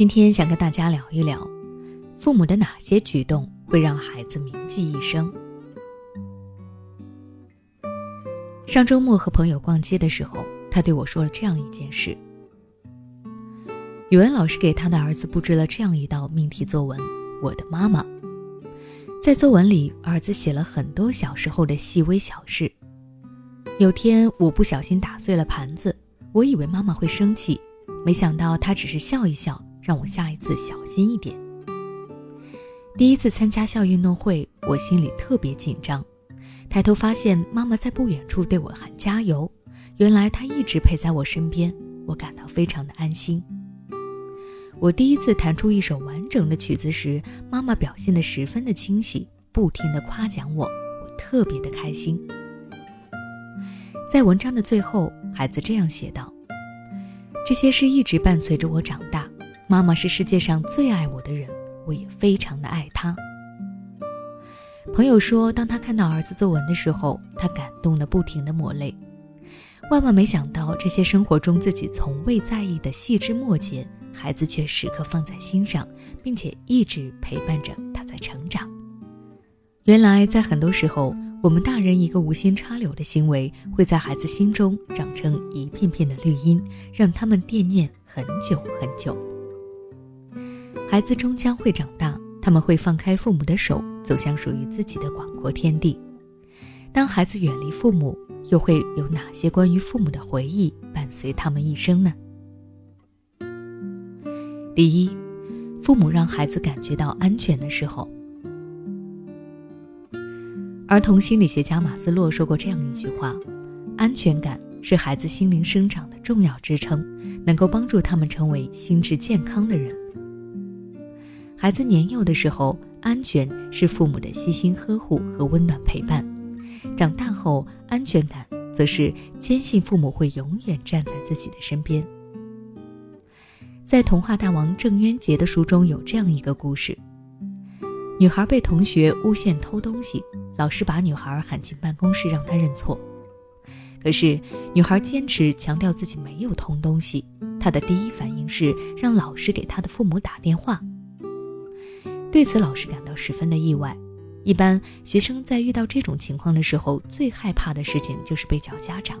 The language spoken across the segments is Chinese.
今天想跟大家聊一聊，父母的哪些举动会让孩子铭记一生。上周末和朋友逛街的时候，他对我说了这样一件事：语文老师给他的儿子布置了这样一道命题作文《我的妈妈》。在作文里，儿子写了很多小时候的细微小事。有天我不小心打碎了盘子，我以为妈妈会生气，没想到她只是笑一笑，让我下一次小心一点。第一次参加校运动会，我心里特别紧张，抬头发现妈妈在不远处对我喊加油，原来她一直陪在我身边，我感到非常的安心。我第一次弹出一首完整的曲子时，妈妈表现得十分的惊喜，不停地夸奖我，我特别的开心。在文章的最后，孩子这样写道：“这些事一直伴随着我长大，妈妈是世界上最爱我的人，我也非常的爱她。”朋友说，当他看到儿子作文的时候，他感动的不停的抹泪。万万没想到，这些生活中自己从未在意的细枝末节。孩子却时刻放在心上，并且一直陪伴着他在成长。原来，在很多时候，我们大人一个无心插柳的行为，会在孩子心中长成一片片的绿荫，让他们惦念很久很久。孩子终将会长大，他们会放开父母的手，走向属于自己的广阔天地。当孩子远离父母，又会有哪些关于父母的回忆伴随他们一生呢？第一，父母让孩子感觉到安全的时候。儿童心理学家马斯洛说过这样一句话：“安全感是孩子心灵生长的重要支撑，能够帮助他们成为心智健康的人。”孩子年幼的时候，安全是父母的悉心呵护和温暖陪伴；长大后，安全感则是坚信父母会永远站在自己的身边。在童话大王郑渊洁的书中有这样一个故事：女孩被同学诬陷偷东西，老师把女孩喊进办公室让她认错。可是女孩坚持强调自己没有偷东西，她的第一反应是让老师给她的父母打电话。对此，老师感到十分的意外。一般学生在遇到这种情况的时候，最害怕的事情就是被叫家长。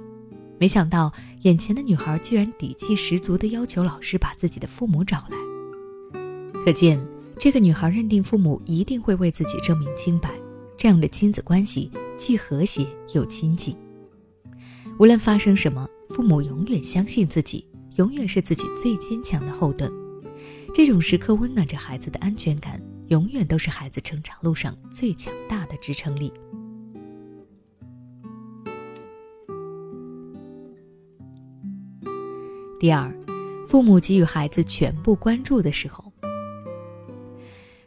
没想到，眼前的女孩居然底气十足地要求老师把自己的父母找来。可见，这个女孩认定父母一定会为自己证明清白，这样的亲子关系既和谐又亲近。无论发生什么，父母永远相信自己，永远是自己最坚强的后盾。这种时刻温暖着孩子的安全感，永远都是孩子成长路上最强大的支撑力。第二，父母给予孩子全部关注的时候。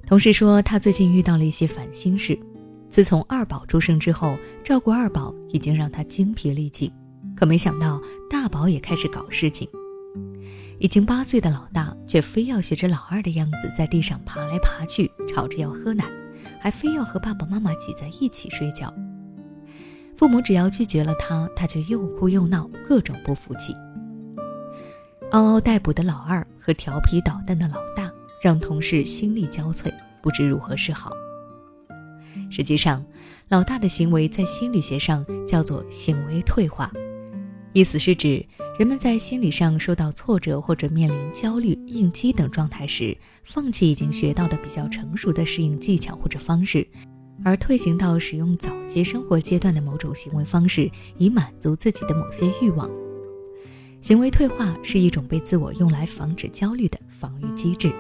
同事说，他最近遇到了一些烦心事。自从二宝出生之后，照顾二宝已经让他精疲力尽，可没想到大宝也开始搞事情。已经八岁的老大，却非要学着老二的样子，在地上爬来爬去，吵着要喝奶，还非要和爸爸妈妈挤在一起睡觉。父母只要拒绝了他，他就又哭又闹，各种不服气。嗷嗷待哺的老二和调皮捣蛋的老大，让同事心力交瘁，不知如何是好。实际上，老大的行为在心理学上叫做行为退化，意思是指人们在心理上受到挫折或者面临焦虑、应激等状态时，放弃已经学到的比较成熟的适应技巧或者方式，而退行到使用早期生活阶段的某种行为方式，以满足自己的某些欲望。行为退化是一种被自我用来防止焦虑的防御机制。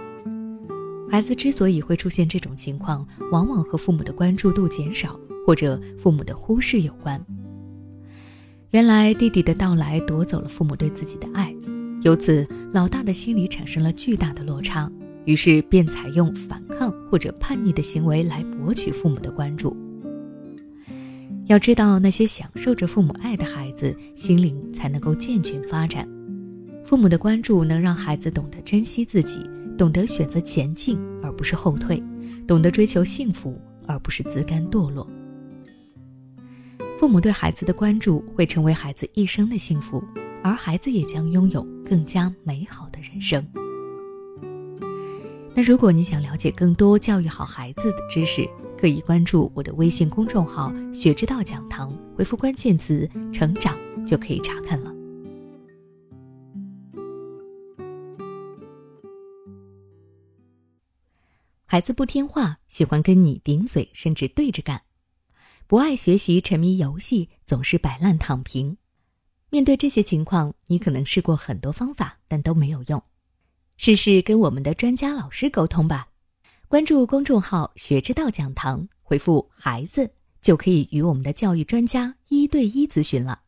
孩子之所以会出现这种情况，往往和父母的关注度减少或者父母的忽视有关。原来弟弟的到来夺走了父母对自己的爱，由此老大的心里产生了巨大的落差，于是便采用反抗或者叛逆的行为来博取父母的关注。要知道，那些享受着父母爱的孩子，心灵才能够健全发展。父母的关注能让孩子懂得珍惜自己，懂得选择前进而不是后退，懂得追求幸福而不是自甘堕落。父母对孩子的关注会成为孩子一生的幸福，而孩子也将拥有更加美好的人生。那如果你想了解更多教育好孩子的知识，可以关注我的微信公众号“学之道讲堂”，回复关键词“成长”就可以查看了。孩子不听话，喜欢跟你顶嘴，甚至对着干；不爱学习，沉迷游戏，总是摆烂躺平。面对这些情况，你可能试过很多方法，但都没有用。试试跟我们的专家老师沟通吧。关注公众号“学之道讲堂”，回复“孩子”就可以与我们的教育专家一对一咨询了。